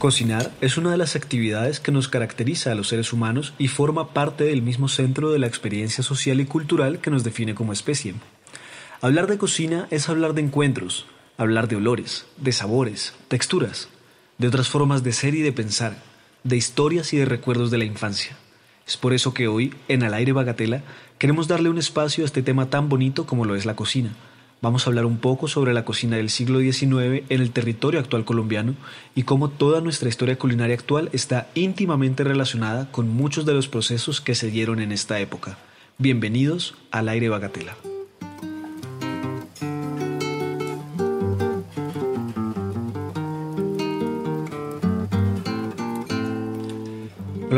Cocinar es una de las actividades que nos caracteriza a los seres humanos y forma parte del mismo centro de la experiencia social y cultural que nos define como especie. Hablar de cocina es hablar de encuentros, hablar de olores, de sabores, texturas, de otras formas de ser y de pensar, de historias y de recuerdos de la infancia. Es por eso que hoy, en Al aire Bagatela, queremos darle un espacio a este tema tan bonito como lo es la cocina Vamos a hablar un poco sobre la cocina del siglo XIX en el territorio actual colombiano y cómo toda nuestra historia culinaria actual está íntimamente relacionada con muchos de los procesos que se dieron en esta época. Bienvenidos al aire Bagatela.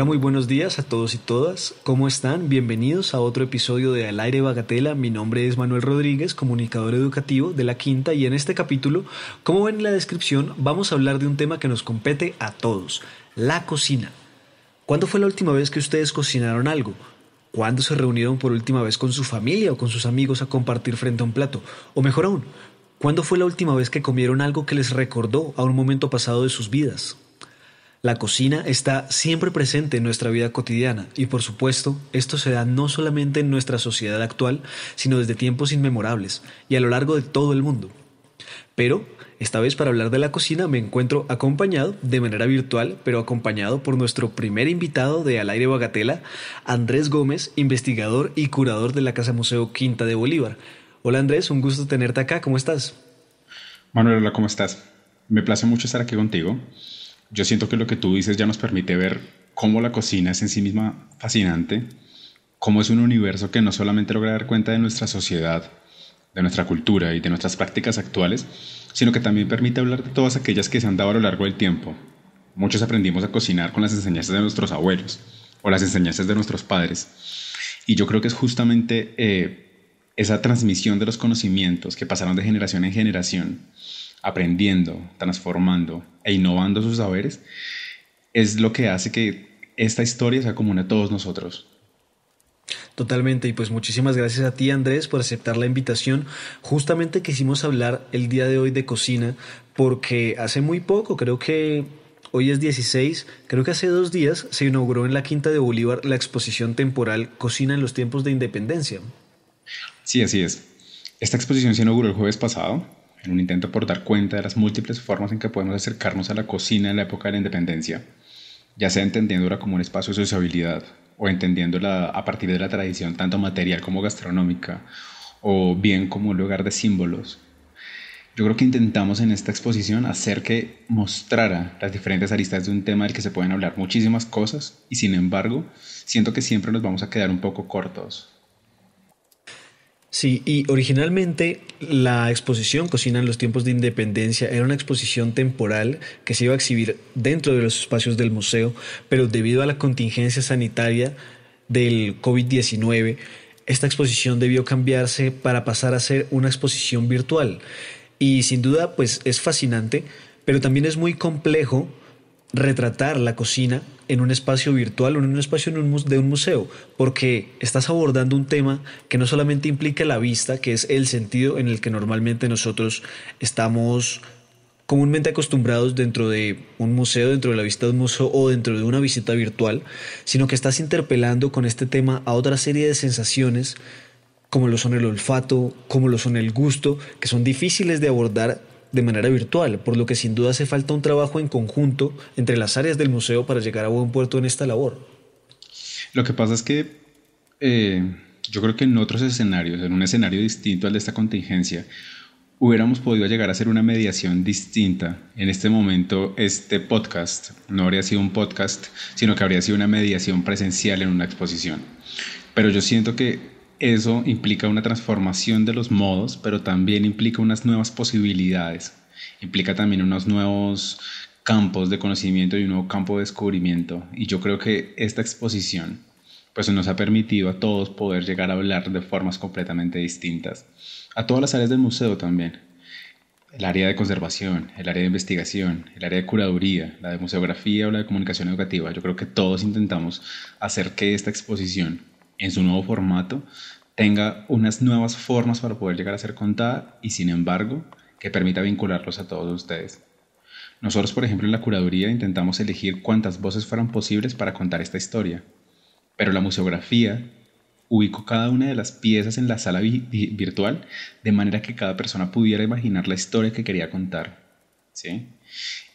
Hola, muy buenos días a todos y todas. ¿Cómo están? Bienvenidos a otro episodio de Al aire Bagatela. Mi nombre es Manuel Rodríguez, comunicador educativo de La Quinta y en este capítulo, como ven en la descripción, vamos a hablar de un tema que nos compete a todos, la cocina. ¿Cuándo fue la última vez que ustedes cocinaron algo? ¿Cuándo se reunieron por última vez con su familia o con sus amigos a compartir frente a un plato? O mejor aún, ¿cuándo fue la última vez que comieron algo que les recordó a un momento pasado de sus vidas? La cocina está siempre presente en nuestra vida cotidiana y por supuesto esto se da no solamente en nuestra sociedad actual, sino desde tiempos inmemorables y a lo largo de todo el mundo. Pero esta vez para hablar de la cocina me encuentro acompañado de manera virtual, pero acompañado por nuestro primer invitado de Al aire Bagatela, Andrés Gómez, investigador y curador de la Casa Museo Quinta de Bolívar. Hola Andrés, un gusto tenerte acá, ¿cómo estás? Manuel, hola, ¿cómo estás? Me place mucho estar aquí contigo yo siento que lo que tú dices ya nos permite ver cómo la cocina es en sí misma fascinante, cómo es un universo que no solamente logra dar cuenta de nuestra sociedad, de nuestra cultura y de nuestras prácticas actuales, sino que también permite hablar de todas aquellas que se han dado a lo largo del tiempo. Muchos aprendimos a cocinar con las enseñanzas de nuestros abuelos o las enseñanzas de nuestros padres. Y yo creo que es justamente eh, esa transmisión de los conocimientos que pasaron de generación en generación aprendiendo, transformando e innovando sus saberes, es lo que hace que esta historia sea común a todos nosotros. Totalmente, y pues muchísimas gracias a ti Andrés por aceptar la invitación. Justamente quisimos hablar el día de hoy de cocina porque hace muy poco, creo que hoy es 16, creo que hace dos días se inauguró en la Quinta de Bolívar la exposición temporal Cocina en los tiempos de independencia. Sí, así es. Esta exposición se inauguró el jueves pasado en un intento por dar cuenta de las múltiples formas en que podemos acercarnos a la cocina en la época de la independencia, ya sea entendiéndola como un espacio de sociabilidad o entendiéndola a partir de la tradición tanto material como gastronómica, o bien como un lugar de símbolos. Yo creo que intentamos en esta exposición hacer que mostrara las diferentes aristas de un tema del que se pueden hablar muchísimas cosas y sin embargo siento que siempre nos vamos a quedar un poco cortos Sí, y originalmente la exposición Cocina en los tiempos de independencia era una exposición temporal que se iba a exhibir dentro de los espacios del museo, pero debido a la contingencia sanitaria del COVID-19, esta exposición debió cambiarse para pasar a ser una exposición virtual. Y sin duda, pues es fascinante, pero también es muy complejo retratar la cocina en un espacio virtual o en un espacio de un museo, porque estás abordando un tema que no solamente implica la vista, que es el sentido en el que normalmente nosotros estamos comúnmente acostumbrados dentro de un museo, dentro de la vista de un museo o dentro de una visita virtual, sino que estás interpelando con este tema a otra serie de sensaciones como lo son el olfato, como lo son el gusto, que son difíciles de abordar de manera virtual, por lo que sin duda hace falta un trabajo en conjunto entre las áreas del museo para llegar a buen puerto en esta labor. Lo que pasa es que eh, yo creo que en otros escenarios, en un escenario distinto al de esta contingencia, hubiéramos podido llegar a hacer una mediación distinta. En este momento, este podcast no habría sido un podcast, sino que habría sido una mediación presencial en una exposición. Pero yo siento que eso implica una transformación de los modos, pero también implica unas nuevas posibilidades, implica también unos nuevos campos de conocimiento y un nuevo campo de descubrimiento. Y yo creo que esta exposición pues nos ha permitido a todos poder llegar a hablar de formas completamente distintas. A todas las áreas del museo también. El área de conservación, el área de investigación, el área de curaduría, la de museografía o la de comunicación educativa. Yo creo que todos intentamos hacer que esta exposición en su nuevo formato tenga unas nuevas formas para poder llegar a ser contada y sin embargo que permita vincularlos a todos ustedes. Nosotros, por ejemplo, en la curaduría intentamos elegir cuántas voces fueran posibles para contar esta historia, pero la museografía ubicó cada una de las piezas en la sala virtual de manera que cada persona pudiera imaginar la historia que quería contar. ¿sí?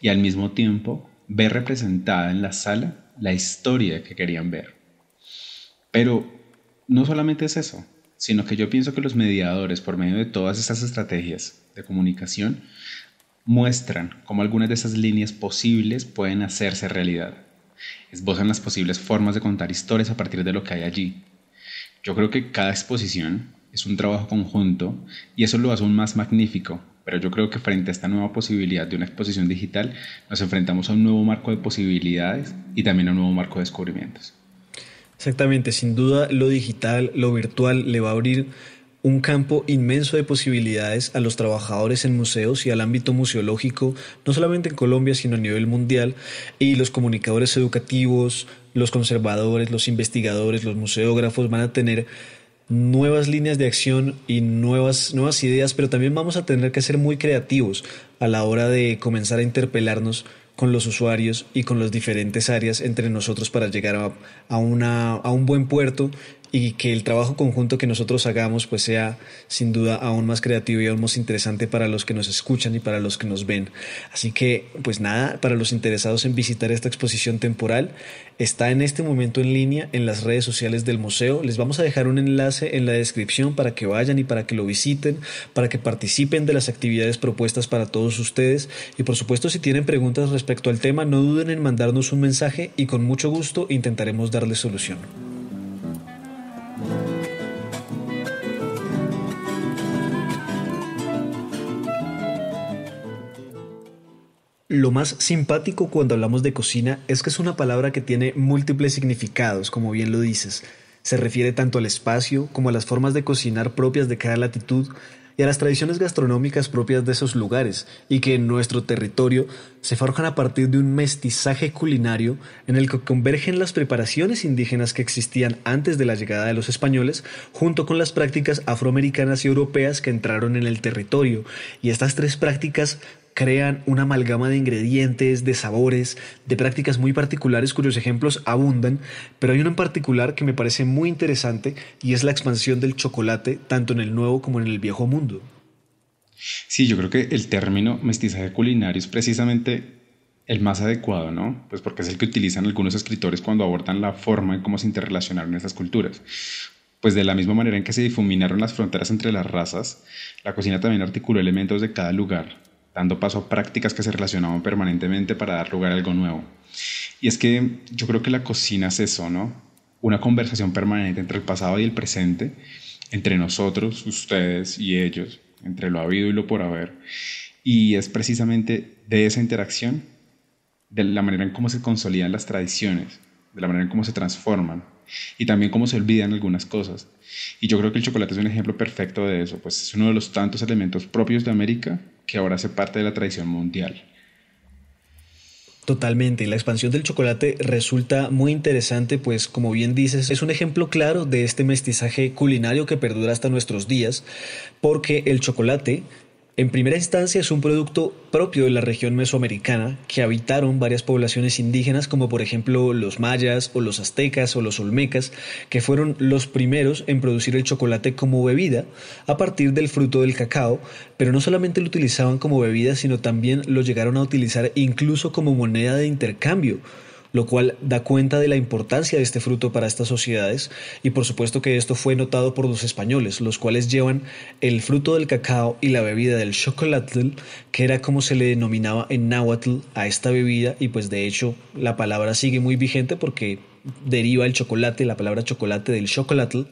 Y al mismo tiempo ver representada en la sala la historia que querían ver. Pero no solamente es eso, sino que yo pienso que los mediadores, por medio de todas estas estrategias de comunicación, muestran cómo algunas de esas líneas posibles pueden hacerse realidad. Esbozan las posibles formas de contar historias a partir de lo que hay allí. Yo creo que cada exposición es un trabajo conjunto y eso lo hace aún más magnífico, pero yo creo que frente a esta nueva posibilidad de una exposición digital nos enfrentamos a un nuevo marco de posibilidades y también a un nuevo marco de descubrimientos. Exactamente, sin duda lo digital, lo virtual le va a abrir un campo inmenso de posibilidades a los trabajadores en museos y al ámbito museológico, no solamente en Colombia, sino a nivel mundial, y los comunicadores educativos, los conservadores, los investigadores, los museógrafos van a tener nuevas líneas de acción y nuevas, nuevas ideas, pero también vamos a tener que ser muy creativos a la hora de comenzar a interpelarnos con los usuarios y con las diferentes áreas entre nosotros para llegar a, a, una, a un buen puerto y que el trabajo conjunto que nosotros hagamos pues sea sin duda aún más creativo y aún más interesante para los que nos escuchan y para los que nos ven. Así que pues nada, para los interesados en visitar esta exposición temporal, está en este momento en línea en las redes sociales del museo. Les vamos a dejar un enlace en la descripción para que vayan y para que lo visiten, para que participen de las actividades propuestas para todos ustedes y por supuesto si tienen preguntas respecto al tema no duden en mandarnos un mensaje y con mucho gusto intentaremos darles solución. Lo más simpático cuando hablamos de cocina es que es una palabra que tiene múltiples significados, como bien lo dices. Se refiere tanto al espacio como a las formas de cocinar propias de cada latitud y a las tradiciones gastronómicas propias de esos lugares, y que en nuestro territorio se forjan a partir de un mestizaje culinario en el que convergen las preparaciones indígenas que existían antes de la llegada de los españoles, junto con las prácticas afroamericanas y europeas que entraron en el territorio, y estas tres prácticas crean una amalgama de ingredientes, de sabores, de prácticas muy particulares cuyos ejemplos abundan, pero hay uno en particular que me parece muy interesante y es la expansión del chocolate tanto en el nuevo como en el viejo mundo. Sí, yo creo que el término mestizaje culinario es precisamente el más adecuado, ¿no? Pues porque es el que utilizan algunos escritores cuando abordan la forma en cómo se interrelacionaron esas culturas. Pues de la misma manera en que se difuminaron las fronteras entre las razas, la cocina también articuló elementos de cada lugar, dando paso a prácticas que se relacionaban permanentemente para dar lugar a algo nuevo. Y es que yo creo que la cocina es eso, ¿no? Una conversación permanente entre el pasado y el presente, entre nosotros, ustedes y ellos, entre lo habido y lo por haber. Y es precisamente de esa interacción, de la manera en cómo se consolidan las tradiciones, de la manera en cómo se transforman y también cómo se olvidan algunas cosas. Y yo creo que el chocolate es un ejemplo perfecto de eso, pues es uno de los tantos elementos propios de América que ahora hace parte de la tradición mundial. Totalmente, la expansión del chocolate resulta muy interesante, pues como bien dices, es un ejemplo claro de este mestizaje culinario que perdura hasta nuestros días, porque el chocolate en primera instancia es un producto propio de la región mesoamericana que habitaron varias poblaciones indígenas como por ejemplo los mayas o los aztecas o los olmecas que fueron los primeros en producir el chocolate como bebida a partir del fruto del cacao, pero no solamente lo utilizaban como bebida sino también lo llegaron a utilizar incluso como moneda de intercambio lo cual da cuenta de la importancia de este fruto para estas sociedades. Y por supuesto que esto fue notado por los españoles, los cuales llevan el fruto del cacao y la bebida del chocolate, que era como se le denominaba en náhuatl a esta bebida. Y pues de hecho la palabra sigue muy vigente porque deriva el chocolate, la palabra chocolate del chocolate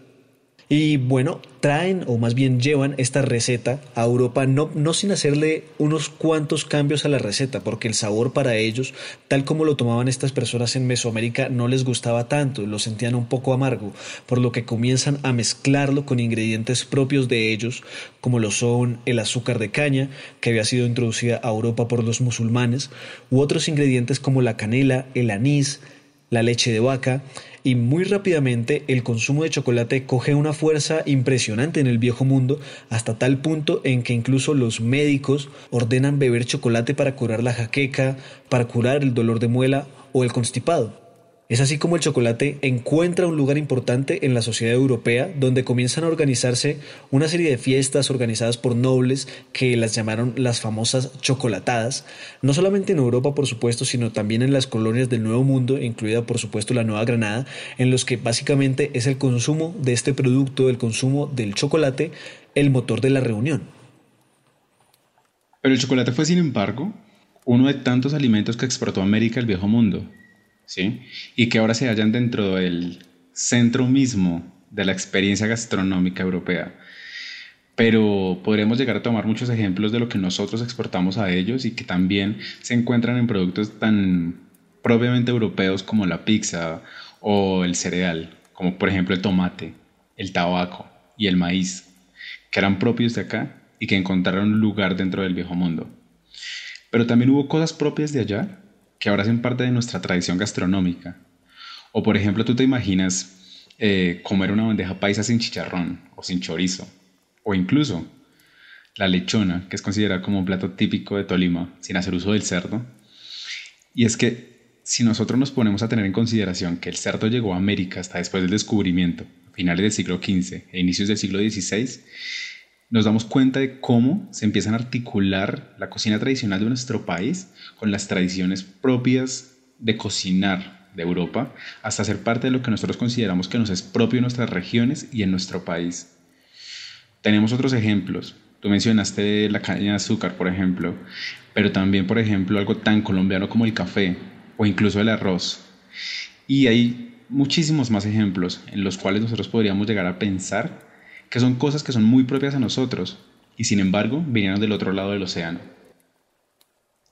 y bueno, traen o más bien llevan esta receta a Europa no, no sin hacerle unos cuantos cambios a la receta, porque el sabor para ellos, tal como lo tomaban estas personas en Mesoamérica, no les gustaba tanto, lo sentían un poco amargo, por lo que comienzan a mezclarlo con ingredientes propios de ellos, como lo son el azúcar de caña, que había sido introducida a Europa por los musulmanes, u otros ingredientes como la canela, el anís, la leche de vaca, y muy rápidamente el consumo de chocolate coge una fuerza impresionante en el viejo mundo hasta tal punto en que incluso los médicos ordenan beber chocolate para curar la jaqueca, para curar el dolor de muela o el constipado. Es así como el chocolate encuentra un lugar importante en la sociedad europea, donde comienzan a organizarse una serie de fiestas organizadas por nobles que las llamaron las famosas chocolatadas, no solamente en Europa por supuesto, sino también en las colonias del Nuevo Mundo, incluida por supuesto la Nueva Granada, en los que básicamente es el consumo de este producto, el consumo del chocolate, el motor de la reunión. Pero el chocolate fue, sin embargo, uno de tantos alimentos que exportó América al viejo mundo. ¿Sí? Y que ahora se hallan dentro del centro mismo de la experiencia gastronómica europea. Pero podremos llegar a tomar muchos ejemplos de lo que nosotros exportamos a ellos y que también se encuentran en productos tan propiamente europeos como la pizza o el cereal, como por ejemplo el tomate, el tabaco y el maíz, que eran propios de acá y que encontraron lugar dentro del viejo mundo. Pero también hubo cosas propias de allá que ahora hacen parte de nuestra tradición gastronómica. O por ejemplo, tú te imaginas eh, comer una bandeja paisa sin chicharrón o sin chorizo. O incluso la lechona, que es considerada como un plato típico de Tolima, sin hacer uso del cerdo. Y es que si nosotros nos ponemos a tener en consideración que el cerdo llegó a América hasta después del descubrimiento, finales del siglo XV e inicios del siglo XVI, nos damos cuenta de cómo se empiezan a articular la cocina tradicional de nuestro país con las tradiciones propias de cocinar de Europa, hasta ser parte de lo que nosotros consideramos que nos es propio en nuestras regiones y en nuestro país. Tenemos otros ejemplos. Tú mencionaste la caña de azúcar, por ejemplo, pero también, por ejemplo, algo tan colombiano como el café o incluso el arroz. Y hay muchísimos más ejemplos en los cuales nosotros podríamos llegar a pensar que son cosas que son muy propias a nosotros y sin embargo vinieron del otro lado del océano.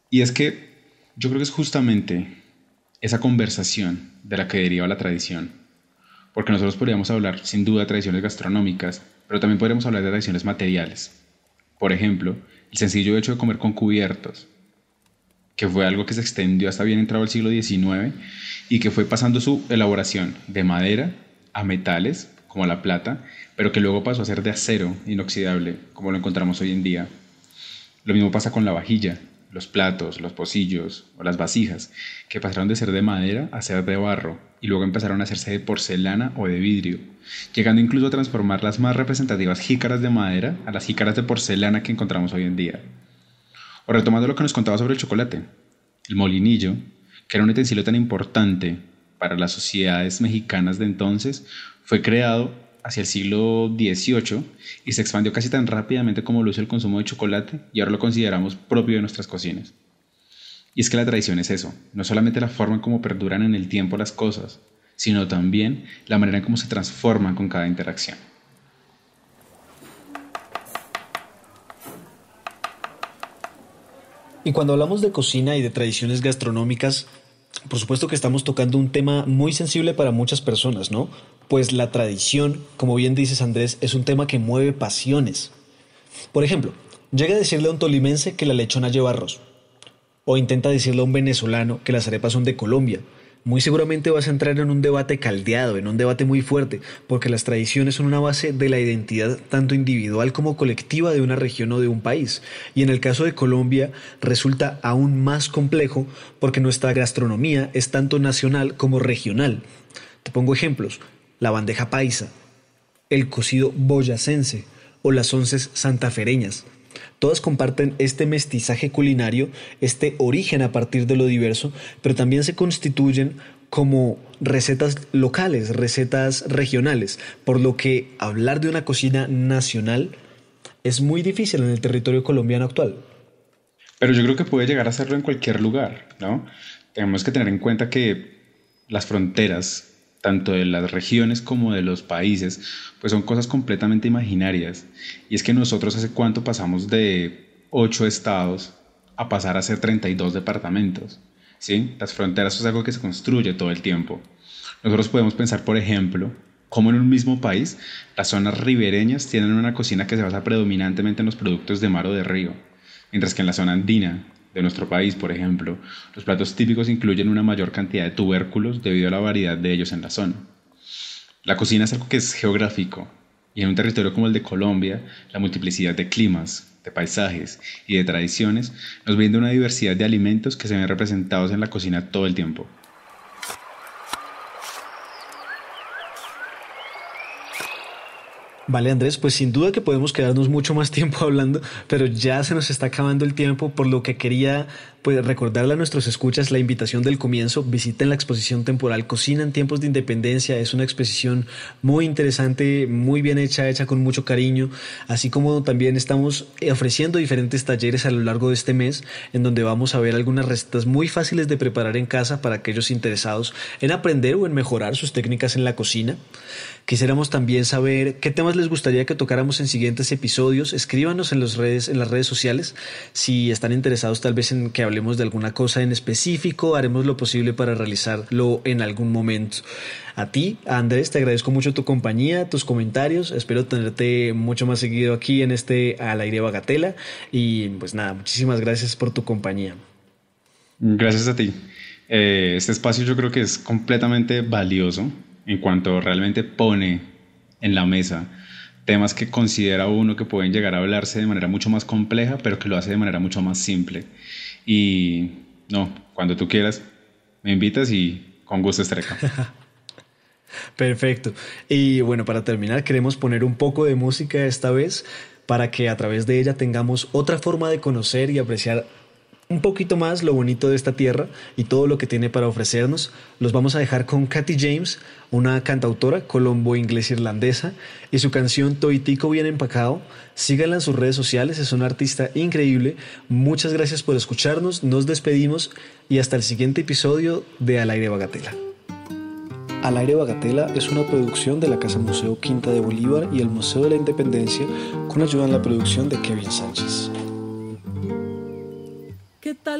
Y es que yo creo que es justamente esa conversación de la que deriva la tradición, porque nosotros podríamos hablar sin duda de tradiciones gastronómicas, pero también podríamos hablar de tradiciones materiales. Por ejemplo, el sencillo hecho de comer con cubiertos, que fue algo que se extendió hasta bien entrado el siglo XIX y que fue pasando su elaboración de madera a metales como la plata, pero que luego pasó a ser de acero inoxidable, como lo encontramos hoy en día. Lo mismo pasa con la vajilla, los platos, los pocillos o las vasijas, que pasaron de ser de madera a ser de barro y luego empezaron a hacerse de porcelana o de vidrio, llegando incluso a transformar las más representativas jícaras de madera a las jícaras de porcelana que encontramos hoy en día. O retomando lo que nos contaba sobre el chocolate, el molinillo, que era un utensilio tan importante para las sociedades mexicanas de entonces, fue creado hacia el siglo XVIII y se expandió casi tan rápidamente como lo hizo el consumo de chocolate y ahora lo consideramos propio de nuestras cocinas. Y es que la tradición es eso, no solamente la forma en cómo perduran en el tiempo las cosas, sino también la manera en cómo se transforman con cada interacción. Y cuando hablamos de cocina y de tradiciones gastronómicas, por supuesto que estamos tocando un tema muy sensible para muchas personas, ¿no? Pues la tradición, como bien dices Andrés, es un tema que mueve pasiones. Por ejemplo, llega a decirle a un tolimense que la lechona lleva arroz. O intenta decirle a un venezolano que las arepas son de Colombia muy seguramente vas a entrar en un debate caldeado, en un debate muy fuerte, porque las tradiciones son una base de la identidad tanto individual como colectiva de una región o de un país. Y en el caso de Colombia resulta aún más complejo porque nuestra gastronomía es tanto nacional como regional. Te pongo ejemplos, la bandeja paisa, el cocido boyacense o las onces santafereñas. Todas comparten este mestizaje culinario, este origen a partir de lo diverso, pero también se constituyen como recetas locales, recetas regionales, por lo que hablar de una cocina nacional es muy difícil en el territorio colombiano actual. Pero yo creo que puede llegar a hacerlo en cualquier lugar, ¿no? Tenemos que tener en cuenta que las fronteras tanto de las regiones como de los países, pues son cosas completamente imaginarias. Y es que nosotros hace cuánto pasamos de 8 estados a pasar a ser 32 departamentos. ¿sí? Las fronteras es algo que se construye todo el tiempo. Nosotros podemos pensar, por ejemplo, cómo en un mismo país las zonas ribereñas tienen una cocina que se basa predominantemente en los productos de mar o de río, mientras que en la zona andina de nuestro país, por ejemplo, los platos típicos incluyen una mayor cantidad de tubérculos debido a la variedad de ellos en la zona. La cocina es algo que es geográfico, y en un territorio como el de Colombia, la multiplicidad de climas, de paisajes y de tradiciones nos brinda una diversidad de alimentos que se ven representados en la cocina todo el tiempo. Vale, Andrés, pues sin duda que podemos quedarnos mucho más tiempo hablando, pero ya se nos está acabando el tiempo, por lo que quería pues, recordarle a nuestros escuchas la invitación del comienzo. Visiten la exposición temporal Cocina en tiempos de independencia. Es una exposición muy interesante, muy bien hecha, hecha con mucho cariño, así como también estamos ofreciendo diferentes talleres a lo largo de este mes, en donde vamos a ver algunas recetas muy fáciles de preparar en casa para aquellos interesados en aprender o en mejorar sus técnicas en la cocina. Quisiéramos también saber qué temas les gustaría que tocáramos en siguientes episodios. Escríbanos en, las redes, en las redes sociales si están interesados tal vez en que hablemos de alguna cosa en específico. Haremos lo posible para realizarlo en algún momento. A ti, Andrés, te agradezco mucho tu compañía, tus comentarios. Espero tenerte mucho más seguido aquí en este Al aire Bagatela. Y pues nada, muchísimas gracias por tu compañía. Gracias a ti. Eh, este espacio yo creo que es completamente valioso en cuanto realmente pone en la mesa temas que considera uno que pueden llegar a hablarse de manera mucho más compleja, pero que lo hace de manera mucho más simple. Y no, cuando tú quieras, me invitas y con gusto estaré acá. Perfecto. Y bueno, para terminar, queremos poner un poco de música esta vez para que a través de ella tengamos otra forma de conocer y apreciar un poquito más lo bonito de esta tierra y todo lo que tiene para ofrecernos. Los vamos a dejar con Kathy James, una cantautora colombo-inglés-irlandesa, y su canción Toitico bien empacado. Síganla en sus redes sociales, es una artista increíble. Muchas gracias por escucharnos, nos despedimos y hasta el siguiente episodio de Al aire Bagatela. Al aire Bagatela es una producción de la Casa Museo Quinta de Bolívar y el Museo de la Independencia con ayuda en la producción de Kevin Sánchez.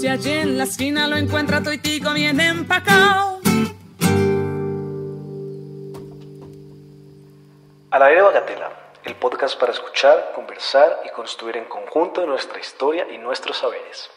Si allí en la esquina lo encuentra toitico bien empacado. Al aire Bagatela, el podcast para escuchar, conversar y construir en conjunto nuestra historia y nuestros saberes.